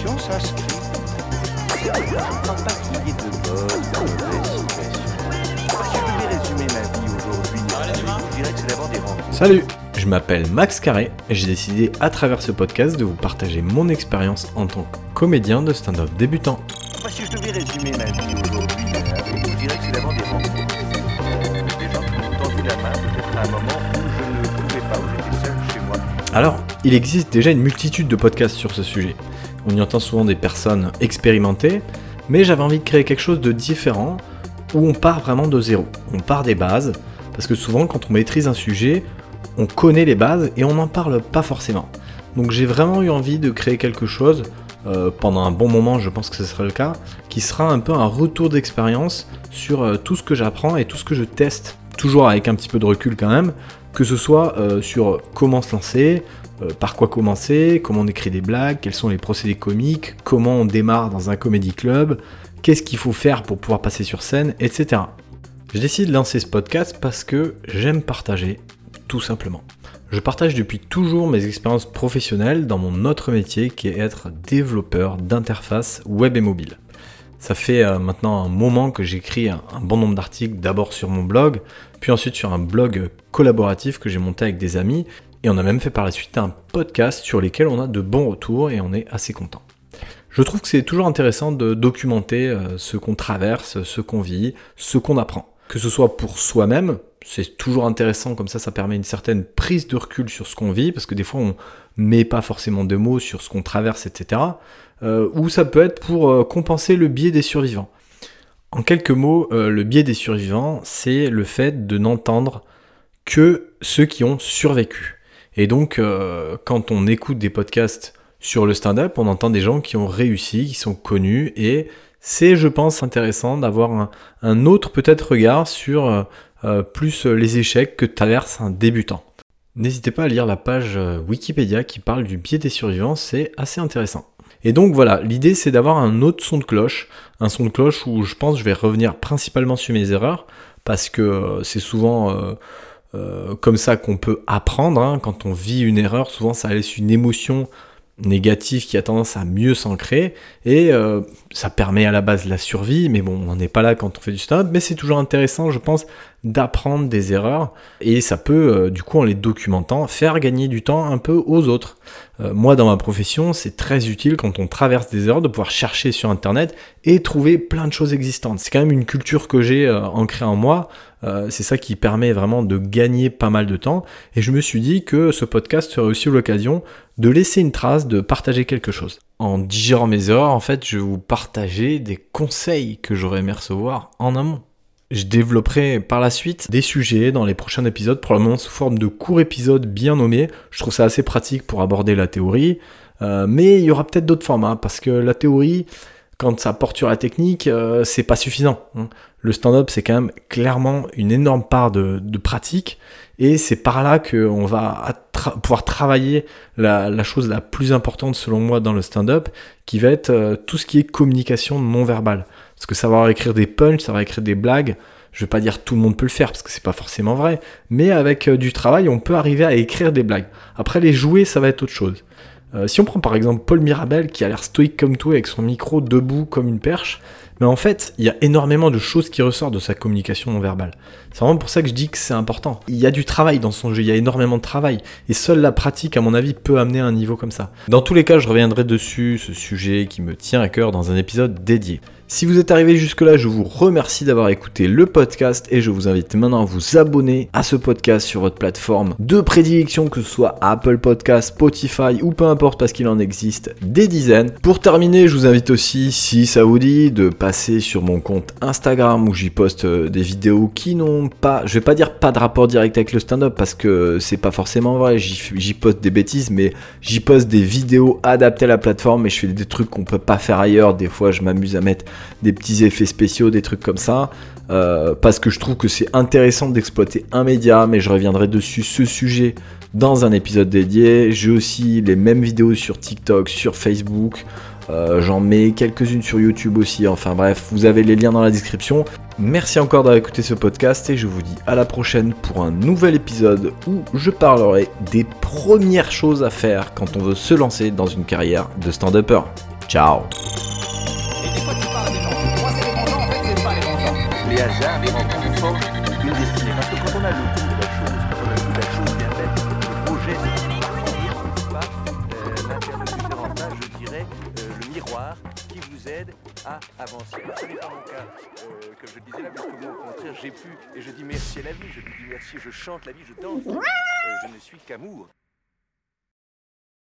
situation s'inscrit. Je ne crois pas qu'il y ait de bonnes ou de mauvaises situations. Si je devais résumer ma vie aujourd'hui, je dirais que c'est d'abord des rencontres. Salut, je m'appelle Max Carré et j'ai décidé à travers ce podcast de vous partager mon expérience en tant que comédien de stand-up débutant. Moi, si je devais résumer ma vie aujourd'hui, je dirais que c'est d'abord des rencontres. Des gens qui m'ont tendu la main, peut-être à un moment où je ne pouvais pas, où j'étais seul chez moi. Alors, il existe déjà une multitude de podcasts sur ce sujet. On y entend souvent des personnes expérimentées, mais j'avais envie de créer quelque chose de différent où on part vraiment de zéro. On part des bases, parce que souvent quand on maîtrise un sujet, on connaît les bases et on n'en parle pas forcément. Donc j'ai vraiment eu envie de créer quelque chose, euh, pendant un bon moment je pense que ce sera le cas, qui sera un peu un retour d'expérience sur euh, tout ce que j'apprends et tout ce que je teste, toujours avec un petit peu de recul quand même, que ce soit euh, sur comment se lancer, par quoi commencer, comment on écrit des blagues, quels sont les procédés comiques, comment on démarre dans un comédie club, qu'est-ce qu'il faut faire pour pouvoir passer sur scène, etc. Je décide de lancer ce podcast parce que j'aime partager, tout simplement. Je partage depuis toujours mes expériences professionnelles dans mon autre métier qui est être développeur d'interface web et mobile. Ça fait euh, maintenant un moment que j'écris un bon nombre d'articles, d'abord sur mon blog, puis ensuite sur un blog collaboratif que j'ai monté avec des amis, et on a même fait par la suite un podcast sur lesquels on a de bons retours et on est assez content. Je trouve que c'est toujours intéressant de documenter euh, ce qu'on traverse, ce qu'on vit, ce qu'on apprend. Que ce soit pour soi-même, c'est toujours intéressant, comme ça ça permet une certaine prise de recul sur ce qu'on vit, parce que des fois on met pas forcément de mots sur ce qu'on traverse, etc. Euh, ou ça peut être pour euh, compenser le biais des survivants. En quelques mots, le biais des survivants, c'est le fait de n'entendre que ceux qui ont survécu. Et donc, euh, quand on écoute des podcasts sur le stand-up, on entend des gens qui ont réussi, qui sont connus, et c'est, je pense, intéressant d'avoir un, autre peut-être regard sur euh, euh, plus les échecs que traverse un débutant. N'hésitez pas à lire la page Wikipédia qui parle du biais des survivants, c'est assez intéressant. Et donc voilà, l'idée c'est d'avoir un autre son de cloche, un son de cloche où je pense je vais revenir principalement sur mes erreurs, parce que c'est souvent euh, comme ça qu'on peut apprendre. hein. Quand on vit une erreur, souvent ça laisse une émotion négative qui a tendance à mieux s'ancrer, et euh, ça permet à la base la survie, mais bon, on n'est pas là quand on fait du stand-up, mais c'est toujours intéressant, je pense, d'apprendre des erreurs, et ça peut, euh, du coup, en les documentant, faire gagner du temps un peu aux autres. Euh, moi, dans ma profession, c'est très utile quand on traverse des erreurs de pouvoir chercher sur Internet et trouver plein de choses existantes. C'est quand même une culture que j'ai ancrée en moi. Euh, c'est ça qui permet vraiment de gagner pas mal de temps. Et je me suis dit que ce podcast serait aussi l'occasion de laisser une trace, de partager quelque chose. En digérant mes erreurs, en fait, je vais vous partager des conseils que j'aurais aimé recevoir en amont. Je développerai par la suite des sujets dans les prochains épisodes, probablement sous forme de courts épisodes bien nommés. Je trouve ça assez pratique pour aborder la théorie. Euh, mais il y aura peut-être d'autres formats, parce que la théorie, quand ça porte sur la technique, euh, c'est pas suffisant. hein. Le stand-up, c'est quand même clairement une énorme part de, pratique, et c'est par là qu'on va pouvoir travailler la, la chose la plus importante selon moi dans le stand-up, qui va être euh, tout ce qui est communication non verbale. Parce que savoir écrire des punchs, savoir écrire des blagues, je vais pas dire tout le monde peut le faire parce que c'est pas forcément vrai, mais avec euh, du travail, on peut arriver à écrire des blagues. Après, les jouer, ça va être autre chose. Euh, si on prend par exemple Paul Mirabel qui a l'air stoïque comme tout avec son micro debout comme une perche, mais en fait, il y a énormément de choses qui ressortent de sa communication non verbale. C'est vraiment pour ça que je dis que c'est important. Il y a du travail dans son jeu, il y a énormément de travail. Et seule la pratique, à mon avis, peut amener à un niveau comme ça. Dans tous les cas, je reviendrai dessus, ce sujet qui me tient à cœur dans un épisode dédié. Si vous êtes arrivé jusque-là, je vous remercie d'avoir écouté le podcast et je vous invite maintenant à vous abonner à ce podcast sur votre plateforme de prédilection, que ce soit Apple Podcast, Spotify ou peu importe parce qu'il en existe des dizaines. Pour terminer, je vous invite aussi, si ça vous dit, de passer sur mon compte Instagram où j'y poste euh, des vidéos qui n'ont pas, je vais pas dire pas de rapport direct avec le stand-up parce que c'est pas forcément vrai, j'y j'y poste des bêtises, mais j'y poste des vidéos adaptées à la plateforme et je fais des trucs qu'on peut pas faire ailleurs. Des fois, je m'amuse à mettre des petits effets spéciaux, des trucs comme ça, euh, parce que je trouve que c'est intéressant d'exploiter un média, mais je reviendrai dessus ce sujet dans un épisode dédié. J'ai aussi les mêmes vidéos sur TikTok, sur Facebook. Euh, J'en mets quelques-unes sur YouTube aussi. Enfin bref, vous avez les liens dans la description. Merci encore d'avoir écouté ce podcast et je vous dis à la prochaine pour un nouvel épisode où je parlerai des premières choses à faire quand on veut se lancer dans une carrière de stand-upper. Ciao hasards, les rencontres forment une destinée. Parce que quand on a le goût de la chose, quand on a le goût de la chose bien faite, le projet, pas euh, l'interlocuteur je dirais, euh, le miroir qui vous aide à avancer. Ce n'est pas mon cas, euh, comme je le disais là, parce que au contraire, j'ai pu, et je dis merci à la vie, je lui dis merci, je chante la vie, je danse. Je ne suis qu'amour.